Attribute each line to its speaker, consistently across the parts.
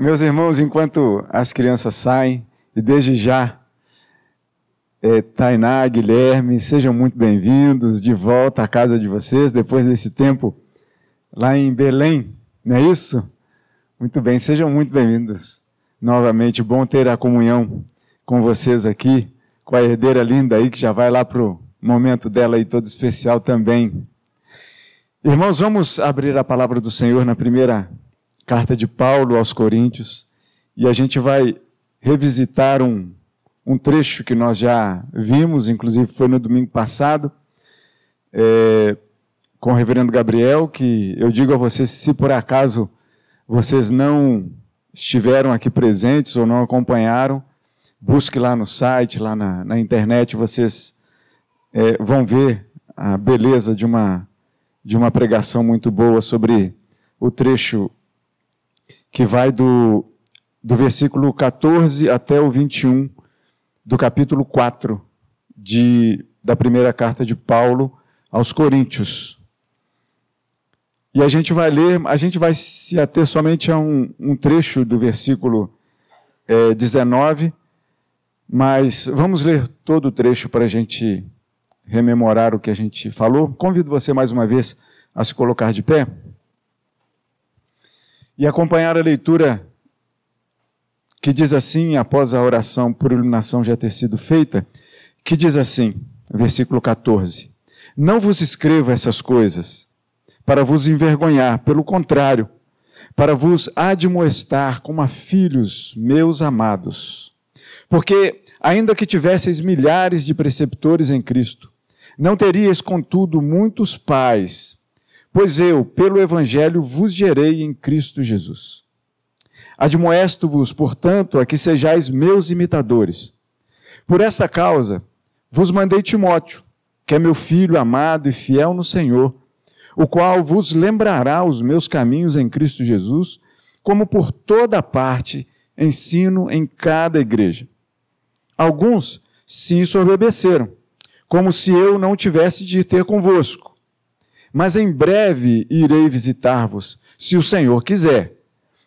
Speaker 1: Meus irmãos, enquanto as crianças saem, e desde já, é, Tainá, Guilherme, sejam muito bem-vindos de volta à casa de vocês, depois desse tempo lá em Belém, não é isso? Muito bem, sejam muito bem-vindos novamente. Bom ter a comunhão com vocês aqui, com a herdeira linda aí, que já vai lá para o momento dela aí todo especial também. Irmãos, vamos abrir a palavra do Senhor na primeira carta de Paulo aos Coríntios e a gente vai revisitar um, um trecho que nós já vimos, inclusive foi no domingo passado, é, com o reverendo Gabriel, que eu digo a vocês, se por acaso vocês não estiveram aqui presentes ou não acompanharam, busque lá no site, lá na, na internet, vocês é, vão ver a beleza de uma de uma pregação muito boa sobre o trecho que vai do, do versículo 14 até o 21 do capítulo 4 de, da primeira carta de Paulo aos Coríntios. E a gente vai ler, a gente vai se ater somente a um, um trecho do versículo é, 19, mas vamos ler todo o trecho para a gente rememorar o que a gente falou, convido você mais uma vez a se colocar de pé e acompanhar a leitura que diz assim, após a oração por iluminação já ter sido feita, que diz assim, versículo 14: Não vos escrevo essas coisas para vos envergonhar, pelo contrário, para vos admoestar como a filhos meus amados. Porque, ainda que tivesseis milhares de preceptores em Cristo, não teríeis, contudo, muitos pais, pois eu, pelo Evangelho, vos gerei em Cristo Jesus. Admoesto-vos, portanto, a que sejais meus imitadores. Por esta causa, vos mandei Timóteo, que é meu filho amado e fiel no Senhor, o qual vos lembrará os meus caminhos em Cristo Jesus, como por toda parte ensino em cada igreja. Alguns se ensoberbeceram, como se eu não tivesse de ter convosco. Mas em breve irei visitar-vos, se o Senhor quiser.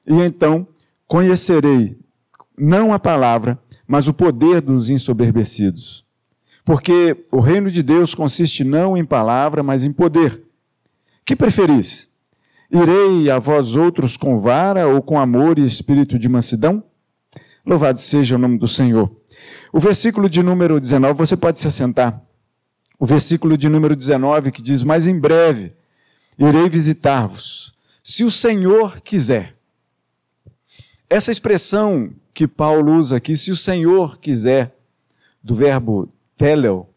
Speaker 1: E então conhecerei não a palavra, mas o poder dos ensoberbecidos. Porque o reino de Deus consiste não em palavra, mas em poder. Que preferis? Irei a vós outros com vara ou com amor e espírito de mansidão? Louvado seja o nome do Senhor. O versículo de número 19, você pode se assentar o versículo de número 19 que diz: Mas em breve irei visitar-vos, se o Senhor quiser. Essa expressão que Paulo usa aqui, se o Senhor quiser, do verbo teleo,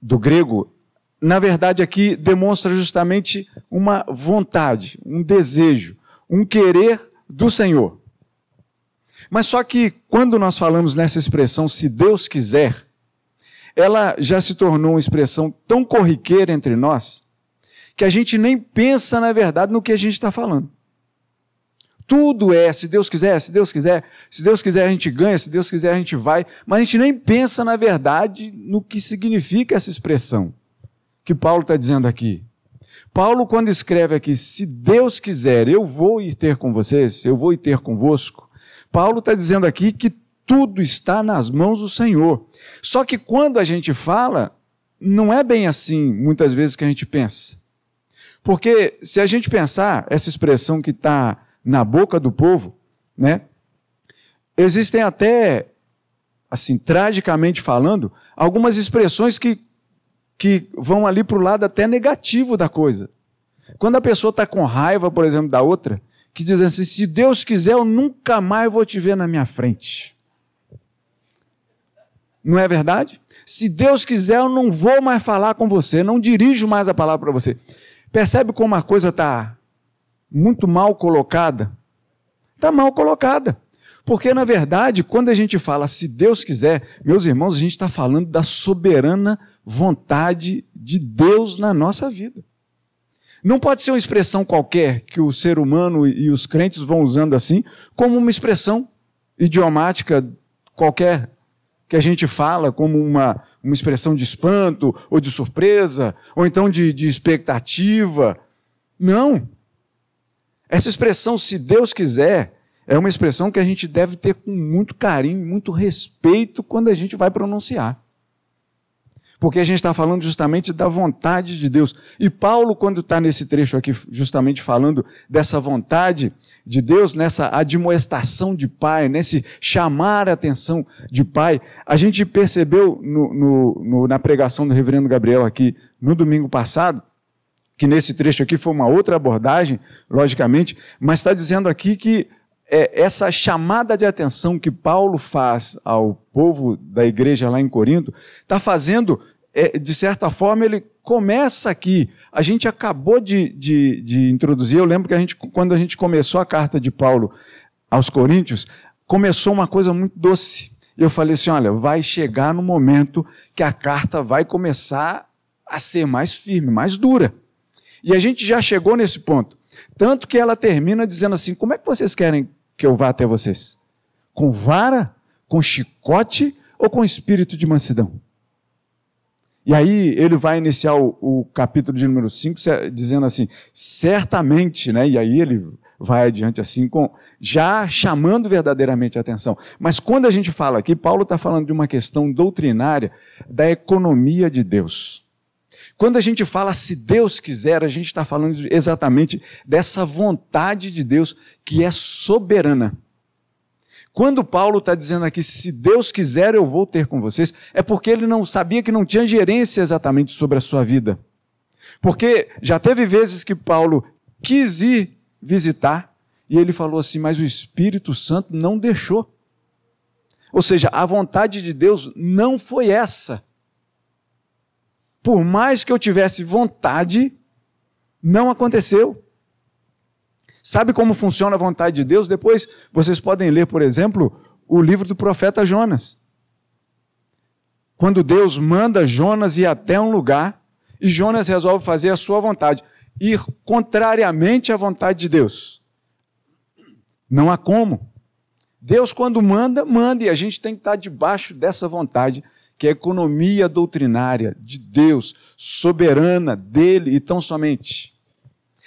Speaker 1: do grego, na verdade aqui demonstra justamente uma vontade, um desejo, um querer do Senhor. Mas só que quando nós falamos nessa expressão, se Deus quiser, ela já se tornou uma expressão tão corriqueira entre nós que a gente nem pensa, na verdade, no que a gente está falando. Tudo é, se Deus quiser, se Deus quiser, se Deus quiser a gente ganha, se Deus quiser a gente vai, mas a gente nem pensa, na verdade, no que significa essa expressão que Paulo está dizendo aqui. Paulo, quando escreve aqui, se Deus quiser, eu vou ir ter com vocês, eu vou ir ter convosco, Paulo está dizendo aqui que tudo está nas mãos do Senhor. Só que quando a gente fala, não é bem assim, muitas vezes, que a gente pensa. Porque se a gente pensar, essa expressão que está na boca do povo, né? Existem até, assim, tragicamente falando, algumas expressões que, que vão ali para o lado até negativo da coisa. Quando a pessoa está com raiva, por exemplo, da outra, que diz assim: se Deus quiser, eu nunca mais vou te ver na minha frente. Não é verdade? Se Deus quiser, eu não vou mais falar com você, não dirijo mais a palavra para você. Percebe como a coisa está muito mal colocada? Está mal colocada. Porque, na verdade, quando a gente fala se Deus quiser, meus irmãos, a gente está falando da soberana vontade de Deus na nossa vida. Não pode ser uma expressão qualquer que o ser humano e os crentes vão usando assim, como uma expressão idiomática qualquer que a gente fala como uma, uma expressão de espanto, ou de surpresa, ou então de, de expectativa. Não. Essa expressão, se Deus quiser, É uma expressão que a gente deve ter com muito carinho, muito respeito quando a gente vai pronunciar. Porque a gente está falando justamente da vontade de Deus. E Paulo, quando está nesse trecho aqui, justamente falando dessa vontade de Deus, nessa admoestação de Pai, nesse chamar a atenção de Pai, a gente percebeu no, no, no, na pregação do reverendo Gabriel aqui no domingo passado, que nesse trecho aqui foi uma outra abordagem, logicamente, mas está dizendo aqui que é, essa chamada de atenção que Paulo faz ao povo da igreja lá em Corinto, está fazendo, é, de certa forma, ele começa aqui. A gente acabou de, de, de introduzir, eu lembro que a gente, quando a gente começou a carta de Paulo aos Coríntios, começou uma coisa muito doce. Eu falei assim: olha, vai chegar no momento que a carta vai começar a ser mais firme, mais dura. E a gente já chegou nesse ponto. Tanto que ela termina dizendo assim: como é que vocês querem que eu vá até vocês? Com vara, com chicote ou com espírito de mansidão? E aí ele vai iniciar o, o capítulo de número 5 dizendo assim: certamente, né? E aí ele vai adiante assim, com, já chamando verdadeiramente a atenção. Mas quando a gente fala aqui, Paulo está falando de uma questão doutrinária da economia de Deus. Quando a gente fala se Deus quiser, a gente está falando exatamente dessa vontade de Deus que é soberana. Quando Paulo está dizendo aqui, se Deus quiser, eu vou ter com vocês, é porque ele não sabia que não tinha gerência exatamente sobre a sua vida. Porque já teve vezes que Paulo quis ir visitar e ele falou assim, mas o Espírito Santo não deixou. Ou seja, a vontade de Deus não foi essa por mais que eu tivesse vontade, não aconteceu. Sabe como funciona a vontade de Deus? Depois vocês podem ler, por exemplo, o livro do profeta Jonas. Quando Deus manda Jonas ir até um lugar e Jonas resolve fazer a sua vontade, ir contrariamente à vontade de Deus. Não há como. Deus, quando manda, manda, e a gente tem que estar debaixo dessa vontade que a economia doutrinária de Deus, soberana dele e tão somente.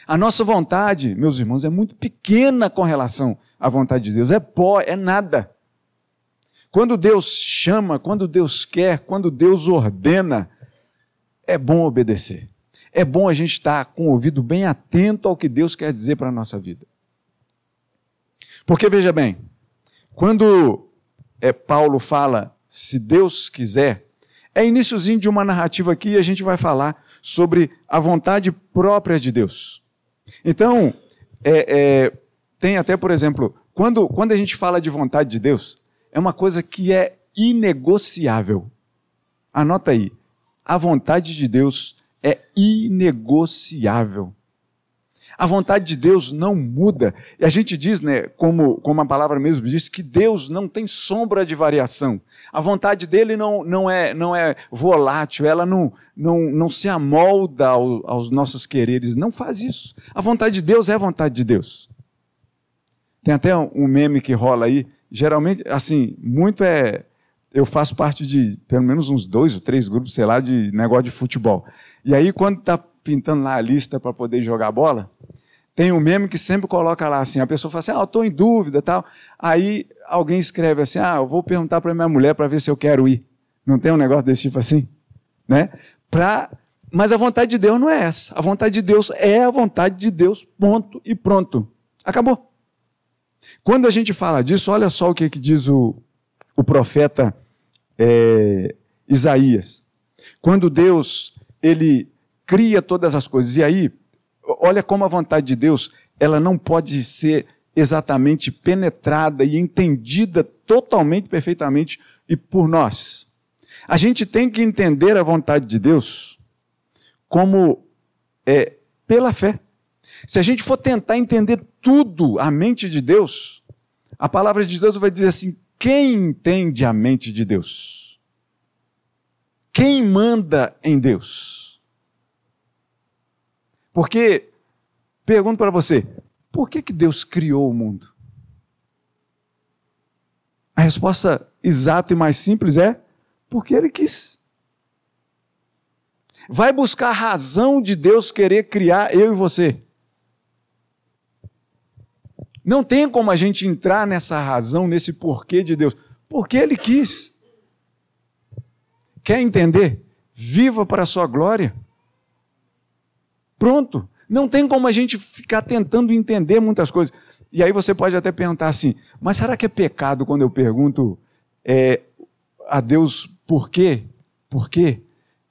Speaker 1: A nossa vontade, meus irmãos, é muito pequena com relação à vontade de Deus, é pó, é nada. Quando Deus chama, quando Deus quer, quando Deus ordena, é bom obedecer. É bom a gente estar com o ouvido bem atento ao que Deus quer dizer para a nossa vida. Porque veja bem, quando é, Paulo fala se Deus quiser, é iníciozinho de uma narrativa aqui e a gente vai falar sobre a vontade própria de Deus. Então, é, é, tem até, por exemplo, quando, quando a gente fala de vontade de Deus, é uma coisa que é inegociável. Anota aí. A vontade de Deus é inegociável. A vontade de Deus não muda. E a gente diz, né, como, como a palavra mesmo diz, que Deus não tem sombra de variação. A vontade dele não, não, é, não é volátil, ela não, não, não se amolda ao, aos nossos quereres. Não faz isso. A vontade de Deus é a vontade de Deus. Tem até um meme que rola aí. Geralmente, assim, muito é. Eu faço parte de pelo menos uns dois ou três grupos, sei lá, de negócio de futebol. E aí, quando está pintando lá a lista para poder jogar bola, tem um meme que sempre coloca lá assim, a pessoa fala assim, ah, estou em dúvida tal. Aí alguém escreve assim, ah, eu vou perguntar para minha mulher para ver se eu quero ir. Não tem um negócio desse tipo assim? Né? Pra... Mas a vontade de Deus não é essa. A vontade de Deus é a vontade de Deus, ponto e pronto. Acabou. Quando a gente fala disso, olha só o que, que diz o, o profeta é, Isaías. Quando Deus ele cria todas as coisas. E aí, olha como a vontade de Deus, ela não pode ser exatamente penetrada e entendida totalmente, perfeitamente e por nós. A gente tem que entender a vontade de Deus como é pela fé. Se a gente for tentar entender tudo a mente de Deus, a palavra de Deus vai dizer assim: quem entende a mente de Deus? Quem manda em Deus? Porque, pergunto para você, por que, que Deus criou o mundo? A resposta exata e mais simples é porque Ele quis. Vai buscar a razão de Deus querer criar eu e você. Não tem como a gente entrar nessa razão, nesse porquê de Deus. Porque Ele quis. Quer entender? Viva para a sua glória. Pronto. Não tem como a gente ficar tentando entender muitas coisas. E aí você pode até perguntar assim: mas será que é pecado quando eu pergunto é, a Deus por quê? Por quê?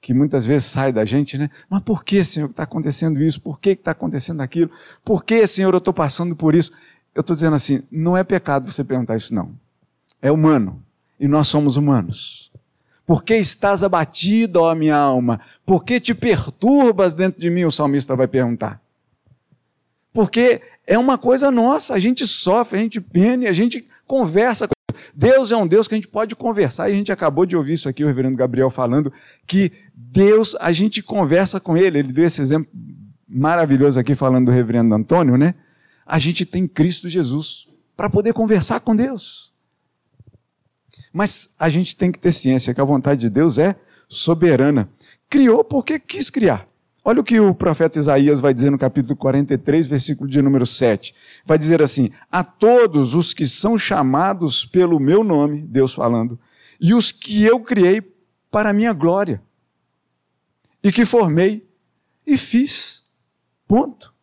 Speaker 1: Que muitas vezes sai da gente, né? Mas por que, Senhor, está acontecendo isso? Por que está acontecendo aquilo? Por que, Senhor, eu estou passando por isso? Eu estou dizendo assim: não é pecado você perguntar isso, não. É humano. E nós somos humanos. Por que estás abatido, ó minha alma? Por que te perturbas dentro de mim? O salmista vai perguntar. Porque é uma coisa nossa, a gente sofre, a gente pene, a gente conversa. Deus é um Deus que a gente pode conversar, e a gente acabou de ouvir isso aqui, o reverendo Gabriel falando, que Deus, a gente conversa com Ele. Ele deu esse exemplo maravilhoso aqui, falando do reverendo Antônio, né? A gente tem Cristo Jesus para poder conversar com Deus. Mas a gente tem que ter ciência que a vontade de Deus é soberana. Criou porque quis criar. Olha o que o profeta Isaías vai dizer no capítulo 43, versículo de número 7. Vai dizer assim: A todos os que são chamados pelo meu nome, Deus falando, e os que eu criei para a minha glória, e que formei e fiz. Ponto.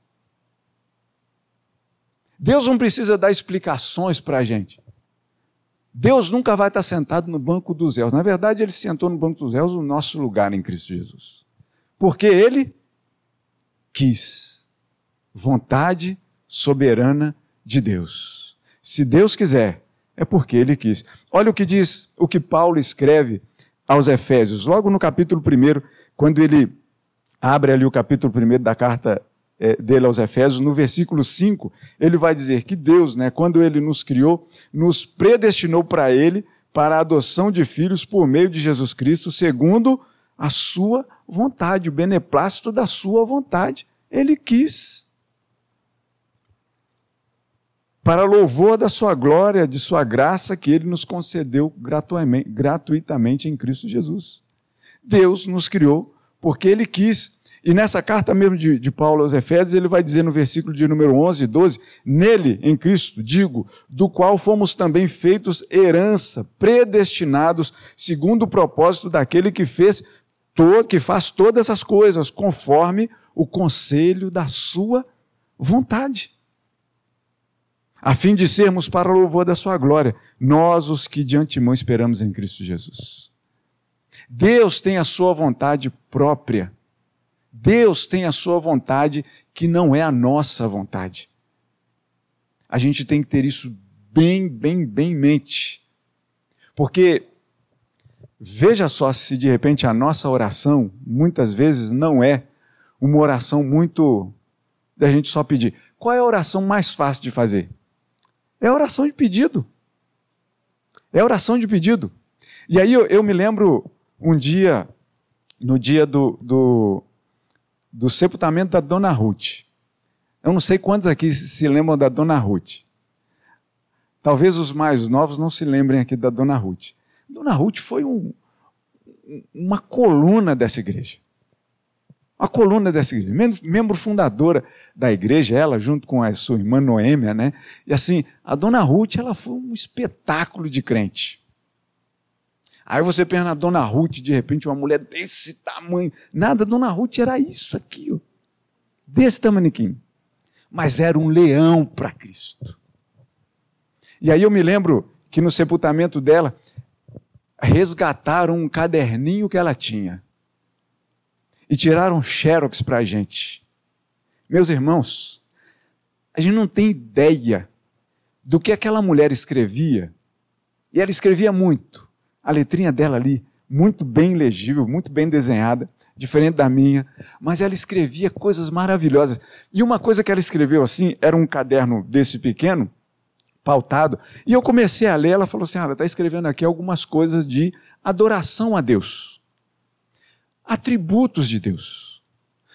Speaker 1: Deus não precisa dar explicações para a gente. Deus nunca vai estar sentado no banco dos réus. Na verdade, ele sentou no banco dos réus no nosso lugar em Cristo Jesus. Porque ele quis. Vontade soberana de Deus. Se Deus quiser, é porque ele quis. Olha o que diz, o que Paulo escreve aos Efésios, logo no capítulo 1, quando ele abre ali o capítulo 1 da carta dele aos Efésios, no versículo 5, ele vai dizer que Deus, né, quando ele nos criou, nos predestinou para ele, para a adoção de filhos por meio de Jesus Cristo, segundo a sua vontade, o beneplácito da sua vontade. Ele quis. Para louvor da sua glória, de sua graça que ele nos concedeu gratuitamente em Cristo Jesus. Deus nos criou porque ele quis e nessa carta mesmo de, de, Paulo aos Efésios, ele vai dizer no versículo de número 11 e 12: Nele, em Cristo, digo, do qual fomos também feitos herança, predestinados, segundo o propósito daquele que fez, que faz todas as coisas, conforme o conselho da sua vontade. A fim de sermos para o louvor da sua glória, nós os que de antemão esperamos em Cristo Jesus. Deus tem a sua vontade própria Deus tem a sua vontade que não é a nossa vontade. A gente tem que ter isso bem, bem, bem em mente. Porque veja só se de repente a nossa oração muitas vezes não é uma oração muito da gente só pedir. Qual é a oração mais fácil de fazer? É a oração de pedido. É a oração de pedido. E aí eu, eu me lembro um dia, no dia do, do, do sepultamento da Dona Ruth. Eu não sei quantos aqui se lembram da Dona Ruth. Talvez os mais novos não se lembrem aqui da Dona Ruth. Dona Ruth foi um, uma coluna dessa igreja. Uma coluna dessa igreja. Membro, fundadora da igreja, ela junto com a sua irmã Noêmia, né? E assim, a Dona Ruth, ela foi um espetáculo de crente. Aí você pensa na Dona Ruth, de repente, uma mulher desse tamanho. Nada, Dona Ruth era isso aqui, ó, desse tamanho. Mas era um leão para Cristo. E aí eu me lembro que no sepultamento dela, resgataram um caderninho que ela tinha. E tiraram xerox para a gente. Meus irmãos, a gente não tem ideia do que aquela mulher escrevia. E ela escrevia muito a letrinha dela ali, muito bem legível, muito bem desenhada, diferente da minha, mas ela escrevia coisas maravilhosas. E uma coisa que ela escreveu assim, era um caderno desse pequeno, pautado, e eu comecei a ler, ela falou assim: ah, ela está escrevendo aqui algumas coisas de adoração a Deus, atributos de Deus,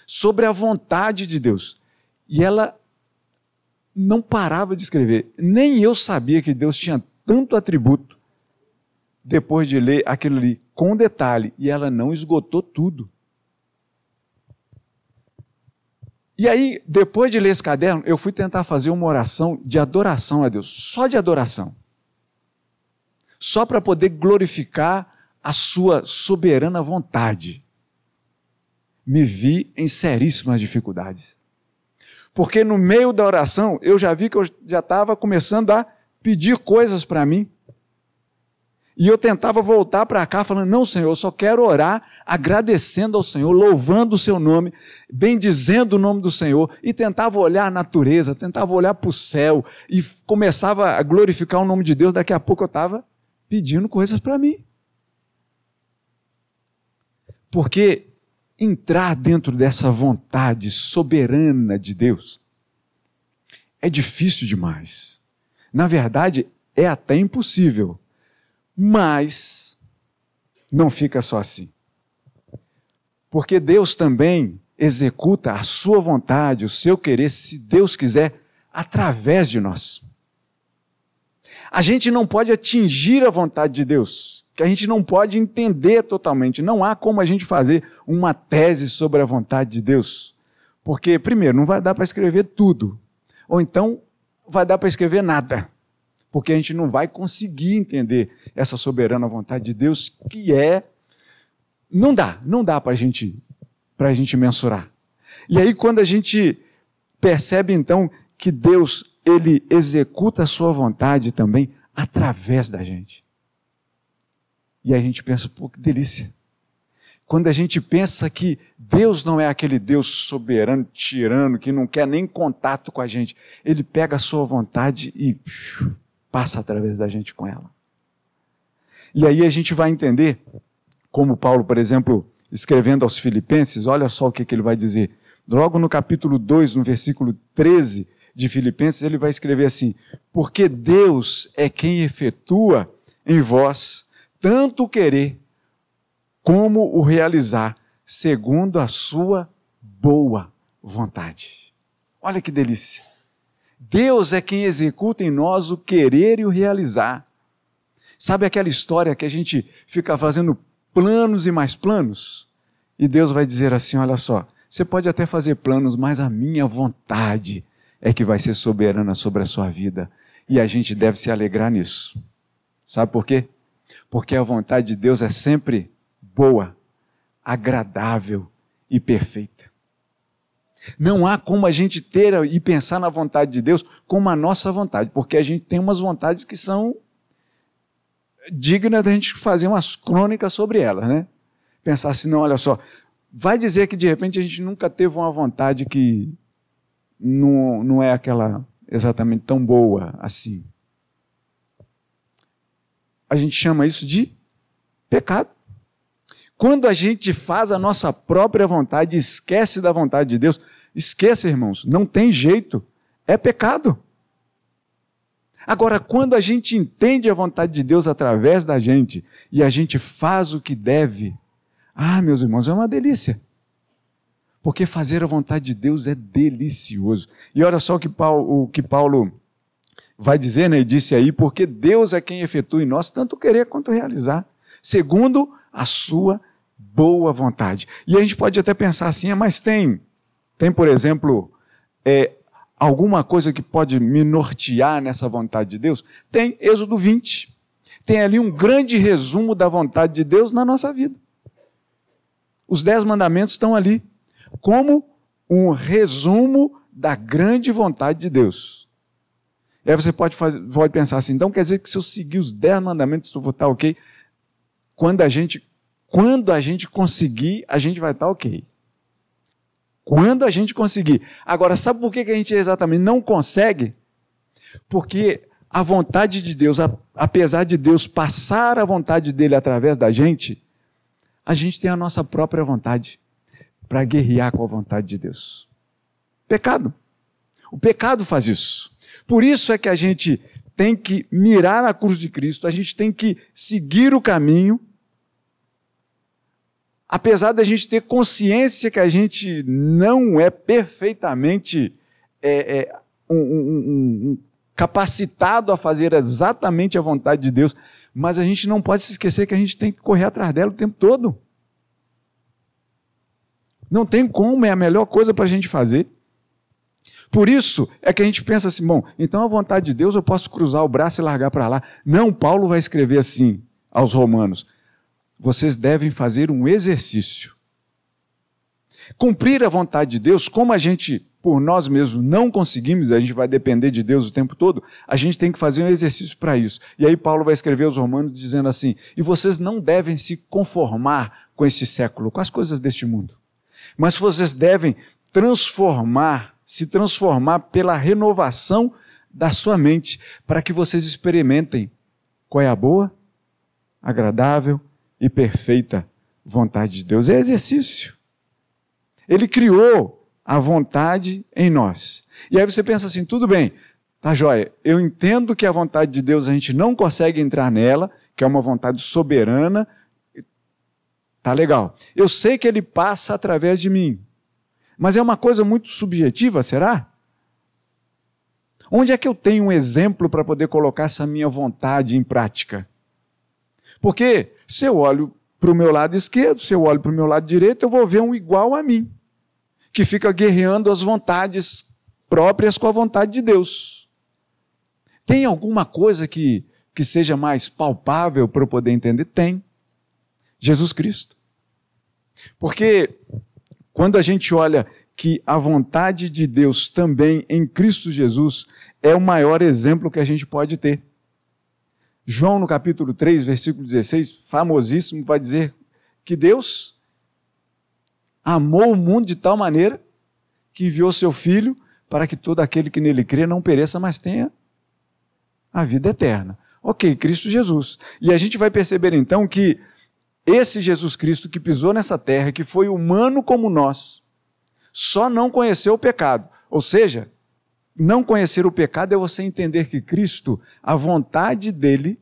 Speaker 1: sobre a vontade de Deus. E ela não parava de escrever. Nem eu sabia que Deus tinha tanto atributo depois de ler aquilo ali com detalhe, e ela não esgotou tudo. E aí, depois de ler esse caderno, eu fui tentar fazer uma oração de adoração a Deus, só de adoração. Só para poder glorificar a sua soberana vontade. Me vi em seríssimas dificuldades. Porque no meio da oração, eu já vi que eu já estava começando a pedir coisas para mim. E eu tentava voltar para cá falando: Não, Senhor, eu só quero orar agradecendo ao Senhor, louvando o seu nome, bendizendo o nome do Senhor. E tentava olhar a natureza, tentava olhar para o céu e começava a glorificar o nome de Deus. Daqui a pouco eu estava pedindo coisas para mim. Porque entrar dentro dessa vontade soberana de Deus é difícil demais. Na verdade, é até impossível mas não fica só assim. Porque Deus também executa a sua vontade, o seu querer, se Deus quiser, através de nós. A gente não pode atingir a vontade de Deus, que a gente não pode entender totalmente. Não há como a gente fazer uma tese sobre a vontade de Deus. Porque, primeiro, não vai dar para escrever tudo. Ou então, vai dar para escrever nada porque a gente não vai conseguir entender essa soberana vontade de Deus, que é. Não dá, não dá para gente, a gente mensurar. E aí, quando a gente percebe então que Deus ele executa a sua vontade também através da gente. E a gente pensa, pô, que delícia. Quando a gente pensa que Deus não é aquele Deus soberano, tirano, que não quer nem contato com a gente, ele pega a sua vontade e passa através da gente com ela. E aí a gente vai entender, como Paulo, por exemplo, escrevendo aos Filipenses, olha só o que, que ele vai dizer. Logo no capítulo 2, no versículo 13 de Filipenses, ele vai escrever assim: Porque Deus é quem efetua em vós tanto o querer como o realizar, segundo a sua boa vontade. Olha que delícia. Deus é quem executa em nós o querer e o realizar. Sabe aquela história que a gente fica fazendo planos e mais planos? E Deus vai dizer assim: olha só, você pode até fazer planos, mas a minha vontade é que vai ser soberana sobre a sua vida. E a gente deve se alegrar nisso. Sabe por quê? Porque a vontade de Deus é sempre boa, agradável e perfeita. Não há como a gente ter e pensar na vontade de Deus como a nossa vontade, porque a gente tem umas vontades que são dignas da gente fazer umas crônicas sobre elas, né? Pensar assim, não, olha só, vai dizer que de repente a gente nunca teve uma vontade que não, não é aquela exatamente tão boa assim. A gente chama isso de pecado. Quando a gente faz a nossa própria vontade, esquece da vontade de Deus, Esqueça, irmãos, não tem jeito, é pecado. Agora, quando a gente entende a vontade de Deus através da gente e a gente faz o que deve, ah, meus irmãos, é uma delícia. Porque fazer a vontade de Deus é delicioso. E olha só o que Paulo, o que Paulo vai dizer, né? Ele disse aí, porque Deus é quem efetua em nós tanto querer quanto realizar, segundo a sua boa vontade. E a gente pode até pensar assim, ah, mas tem tem, por exemplo, é, alguma coisa que pode me nortear nessa vontade de Deus? Tem Êxodo 20. Tem ali um grande resumo da vontade de Deus na nossa vida. Os dez mandamentos estão ali, como um resumo da grande vontade de Deus. E aí você pode, fazer, pode pensar assim, então quer dizer que se eu seguir os dez mandamentos, eu vou estar ok? Quando a gente, quando a gente conseguir, a gente vai estar ok. Quando a gente conseguir. Agora, sabe por que a gente exatamente não consegue? Porque a vontade de Deus, apesar de Deus passar a vontade dele através da gente, a gente tem a nossa própria vontade para guerrear com a vontade de Deus. Pecado. O pecado faz isso. Por isso é que a gente tem que mirar na cruz de Cristo, a gente tem que seguir o caminho apesar da gente ter consciência que a gente não é perfeitamente é, é, um, um, um, capacitado a fazer exatamente a vontade de Deus, mas a gente não pode se esquecer que a gente tem que correr atrás dela o tempo todo. Não tem como, é a melhor coisa para a gente fazer. Por isso é que a gente pensa assim, bom, então a vontade de Deus eu posso cruzar o braço e largar para lá. Não, Paulo vai escrever assim aos romanos: vocês devem fazer um exercício. Cumprir a vontade de Deus, como a gente por nós mesmos não conseguimos, a gente vai depender de Deus o tempo todo, a gente tem que fazer um exercício para isso. E aí Paulo vai escrever aos Romanos dizendo assim: e vocês não devem se conformar com esse século, com as coisas deste mundo, mas vocês devem transformar, se transformar pela renovação da sua mente, para que vocês experimentem qual é a boa, agradável e perfeita vontade de Deus. É exercício. Ele criou a vontade em nós. E aí você pensa assim: tudo bem, tá joia, eu entendo que a vontade de Deus a gente não consegue entrar nela, que é uma vontade soberana, tá legal. Eu sei que ele passa através de mim, mas é uma coisa muito subjetiva, será? Onde é que eu tenho um exemplo para poder colocar essa minha vontade em prática? Porque se eu olho para o meu lado esquerdo, se eu olho para o meu lado direito, eu vou ver um igual a mim que fica guerreando as vontades próprias com a vontade de Deus. Tem alguma coisa que, que seja mais palpável para eu poder entender? Tem. Jesus Cristo. Porque quando a gente olha que a vontade de Deus também em Cristo Jesus é o maior exemplo que a gente pode ter. João, no capítulo 3, versículo 16, famosíssimo, vai dizer que Deus amou o mundo de tal maneira que enviou seu filho para que todo aquele que nele crê não pereça, mas tenha a vida eterna. Ok, Cristo Jesus. E a gente vai perceber então que esse Jesus Cristo que pisou nessa terra, que foi humano como nós, só não conheceu o pecado. Ou seja, não conhecer o pecado é você entender que Cristo, a vontade dele,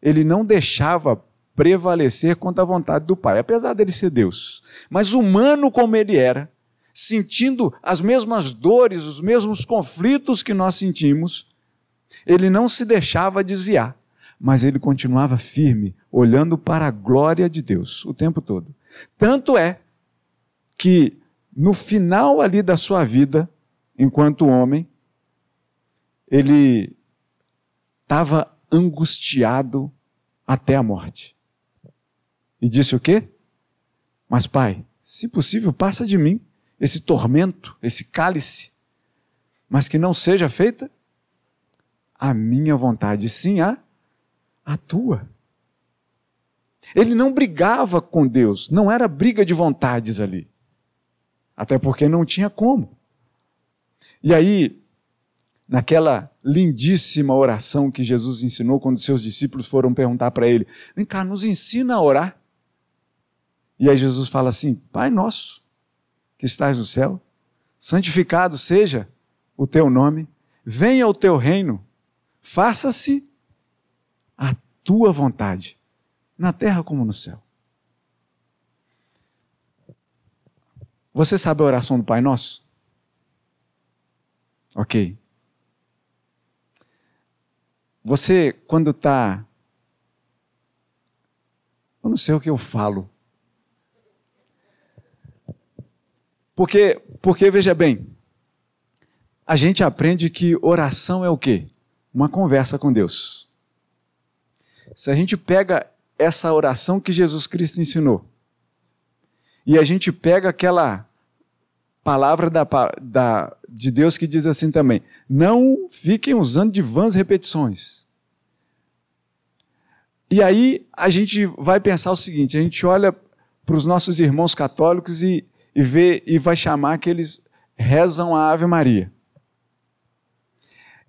Speaker 1: ele não deixava prevalecer contra a vontade do Pai, apesar dele ser Deus. Mas humano como ele era, sentindo as mesmas dores, os mesmos conflitos que nós sentimos, ele não se deixava desviar, mas ele continuava firme, olhando para a glória de Deus o tempo todo. Tanto é que no final ali da sua vida, enquanto homem, ele estava angustiado até a morte. E disse o quê? Mas, pai, se possível, passa de mim esse tormento, esse cálice, mas que não seja feita a minha vontade, sim a, a tua. Ele não brigava com Deus, não era briga de vontades ali. Até porque não tinha como. E aí, naquela lindíssima oração que Jesus ensinou quando seus discípulos foram perguntar para ele: Vem cá, nos ensina a orar. E aí Jesus fala assim: Pai nosso, que estás no céu, santificado seja o teu nome, venha o teu reino, faça-se a tua vontade, na terra como no céu. Você sabe a oração do Pai Nosso? Ok. Você, quando está. Eu não sei o que eu falo. Porque, porque veja bem, a gente aprende que oração é o quê? Uma conversa com Deus. Se a gente pega essa oração que Jesus Cristo ensinou, e a gente pega aquela palavra da, da, de Deus que diz assim também: não fiquem usando de vãs repetições. E aí a gente vai pensar o seguinte: a gente olha para os nossos irmãos católicos e e vê e vai chamar que eles rezam a Ave Maria.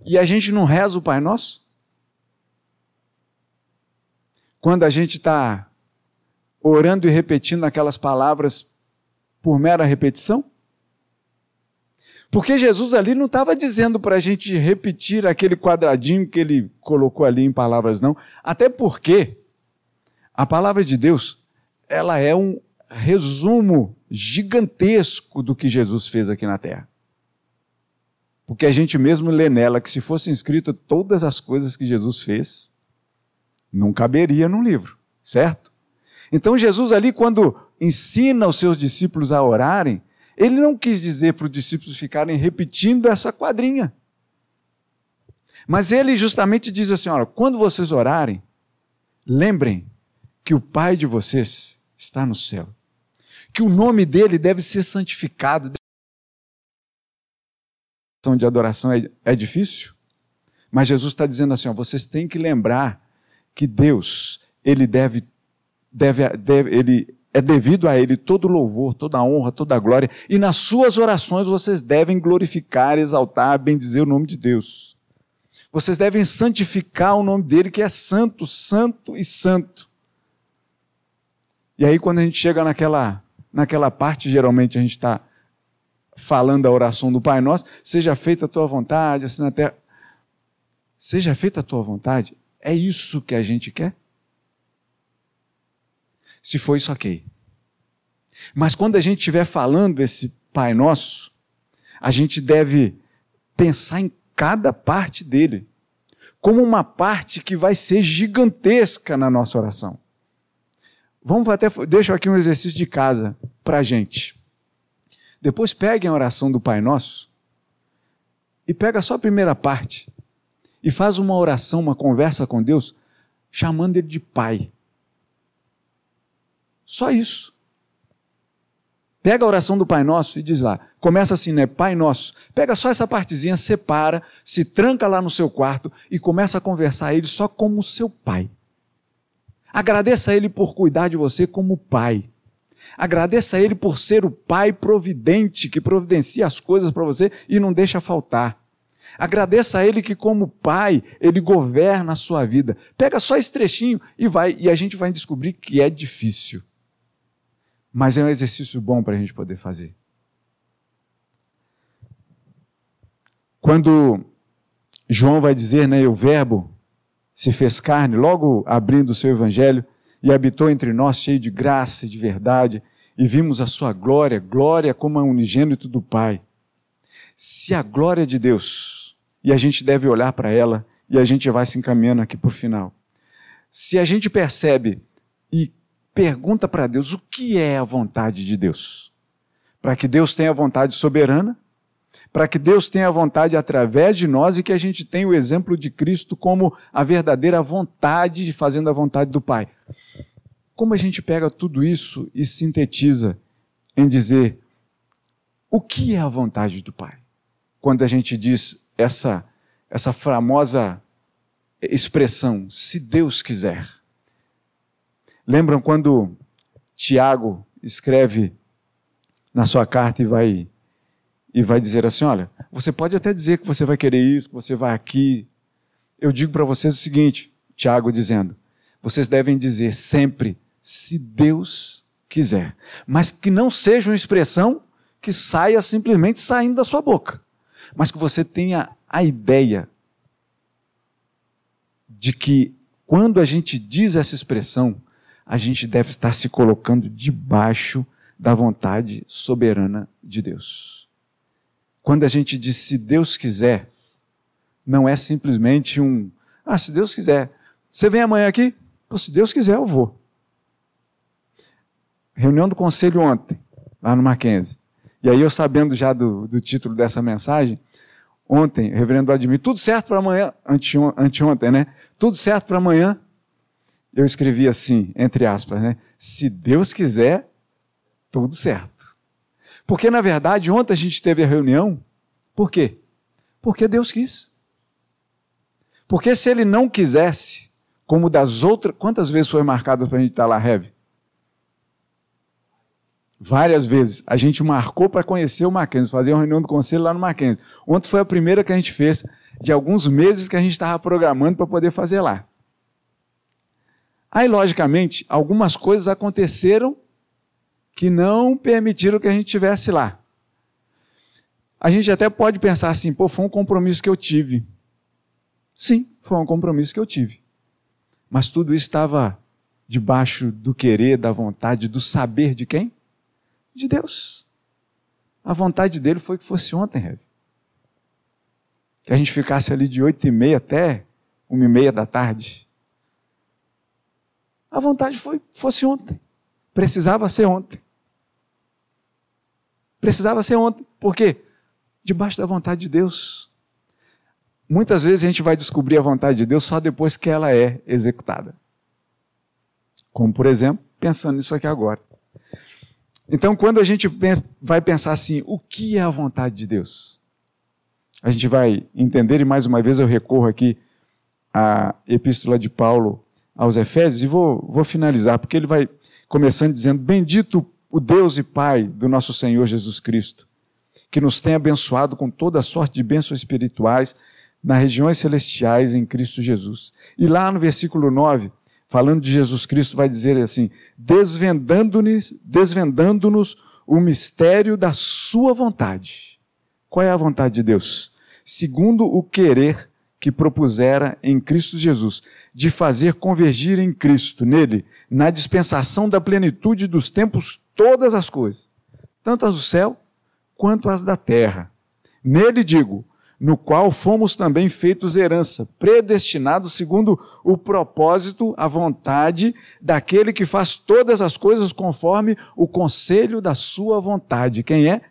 Speaker 1: E a gente não reza o Pai Nosso? Quando a gente está orando e repetindo aquelas palavras por mera repetição? Porque Jesus ali não estava dizendo para a gente repetir aquele quadradinho que ele colocou ali em palavras, não. Até porque a palavra de Deus, ela é um resumo gigantesco do que Jesus fez aqui na terra. Porque a gente mesmo lê nela que se fosse escrito todas as coisas que Jesus fez, não caberia num livro, certo? Então Jesus ali quando ensina os seus discípulos a orarem, Ele não quis dizer para os discípulos ficarem repetindo essa quadrinha. Mas ele justamente diz assim: olha, quando vocês orarem, lembrem que o Pai de vocês está no céu, que o nome dele deve ser santificado. De adoração é, é difícil, mas Jesus está dizendo assim: ó, vocês têm que lembrar que Deus, ele deve, deve, deve ele é devido a Ele todo louvor, toda honra, toda glória, e nas suas orações vocês devem glorificar, exaltar, bendizer o nome de Deus. Vocês devem santificar o nome dele, que é santo, santo e santo. E aí, quando a gente chega naquela, naquela parte, geralmente a gente está falando a oração do Pai Nosso, seja feita a tua vontade, assim na terra. Seja feita a tua vontade, é isso que a gente quer? Se for isso, ok. Mas quando a gente estiver falando esse Pai Nosso, a gente deve pensar em cada parte dele, como uma parte que vai ser gigantesca na nossa oração. Vamos até, deixa aqui um exercício de casa para a gente. Depois peguem a oração do Pai Nosso e pega só a primeira parte e faz uma oração, uma conversa com Deus, chamando Ele de Pai. Só isso. Pega a oração do Pai Nosso e diz lá. Começa assim, né? Pai Nosso. Pega só essa partezinha, separa, se tranca lá no seu quarto e começa a conversar a Ele só como seu Pai. Agradeça a Ele por cuidar de você como Pai. Agradeça a Ele por ser o Pai providente, que providencia as coisas para você e não deixa faltar. Agradeça a Ele que, como Pai, Ele governa a sua vida. Pega só esse trechinho e vai, e a gente vai descobrir que é difícil mas é um exercício bom para a gente poder fazer. Quando João vai dizer, né, o Verbo se fez carne, logo abrindo o seu evangelho, e habitou entre nós cheio de graça e de verdade, e vimos a sua glória, glória como a unigênito do Pai. Se a glória de Deus, e a gente deve olhar para ela, e a gente vai se encaminhando aqui para o final. Se a gente percebe pergunta para Deus o que é a vontade de Deus. Para que Deus tenha vontade soberana, para que Deus tenha vontade através de nós e que a gente tenha o exemplo de Cristo como a verdadeira vontade de fazendo a vontade do Pai. Como a gente pega tudo isso e sintetiza em dizer o que é a vontade do Pai? Quando a gente diz essa essa famosa expressão, se Deus quiser. Lembram quando Tiago escreve na sua carta e vai e vai dizer assim, olha, você pode até dizer que você vai querer isso, que você vai aqui. Eu digo para vocês o seguinte, Tiago dizendo, vocês devem dizer sempre, se Deus quiser, mas que não seja uma expressão que saia simplesmente saindo da sua boca, mas que você tenha a ideia de que quando a gente diz essa expressão, a gente deve estar se colocando debaixo da vontade soberana de Deus. Quando a gente diz se Deus quiser, não é simplesmente um, ah, se Deus quiser. Você vem amanhã aqui? Pô, se Deus quiser, eu vou. Reunião do conselho ontem, lá no Mackenzie. E aí eu sabendo já do, do título dessa mensagem, ontem, reverendo Vladimir, tudo certo para amanhã, anteontem, né? Tudo certo para amanhã eu escrevi assim, entre aspas, né? Se Deus quiser, tudo certo. Porque, na verdade, ontem a gente teve a reunião, por quê? Porque Deus quis. Porque se ele não quisesse, como das outras. Quantas vezes foi marcado para a gente estar lá, Rev? Várias vezes. A gente marcou para conhecer o Mackenzie, fazer uma reunião do conselho lá no Mackenzie. Ontem foi a primeira que a gente fez, de alguns meses que a gente estava programando para poder fazer lá. Aí, logicamente, algumas coisas aconteceram que não permitiram que a gente estivesse lá. A gente até pode pensar assim, pô, foi um compromisso que eu tive. Sim, foi um compromisso que eu tive. Mas tudo isso estava debaixo do querer, da vontade, do saber de quem? De Deus. A vontade dele foi que fosse ontem, Rev. Que a gente ficasse ali de oito e meia até uma e meia da tarde. A vontade foi, fosse ontem. Precisava ser ontem. Precisava ser ontem. Por quê? Debaixo da vontade de Deus. Muitas vezes a gente vai descobrir a vontade de Deus só depois que ela é executada. Como, por exemplo, pensando nisso aqui agora. Então, quando a gente vai pensar assim, o que é a vontade de Deus? A gente vai entender, e mais uma vez eu recorro aqui à epístola de Paulo aos Efésios, e vou, vou finalizar, porque ele vai começando dizendo: Bendito o Deus e Pai do nosso Senhor Jesus Cristo, que nos tem abençoado com toda sorte de bênçãos espirituais nas regiões celestiais em Cristo Jesus. E lá no versículo 9, falando de Jesus Cristo, vai dizer assim: desvendando-nos desvendando o mistério da Sua vontade. Qual é a vontade de Deus? Segundo o querer que propusera em Cristo Jesus, de fazer convergir em Cristo, nele, na dispensação da plenitude dos tempos, todas as coisas, tanto as do céu quanto as da terra. Nele digo, no qual fomos também feitos herança, predestinados segundo o propósito, a vontade daquele que faz todas as coisas conforme o conselho da sua vontade. Quem é?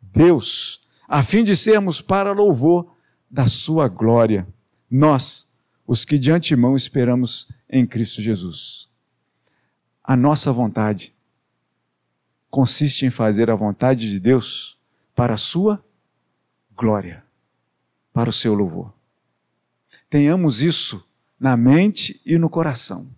Speaker 1: Deus, a fim de sermos para louvor da sua glória nós, os que de antemão esperamos em Cristo Jesus. A nossa vontade consiste em fazer a vontade de Deus para a sua glória, para o seu louvor. Tenhamos isso na mente e no coração,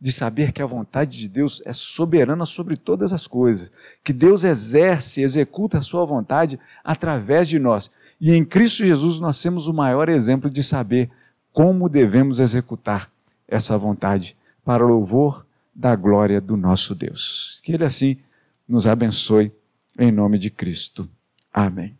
Speaker 1: de saber que a vontade de Deus é soberana sobre todas as coisas, que Deus exerce, executa a sua vontade através de nós e em Cristo Jesus nós temos o maior exemplo de saber como devemos executar essa vontade para o louvor da glória do nosso Deus. Que Ele assim nos abençoe em nome de Cristo. Amém.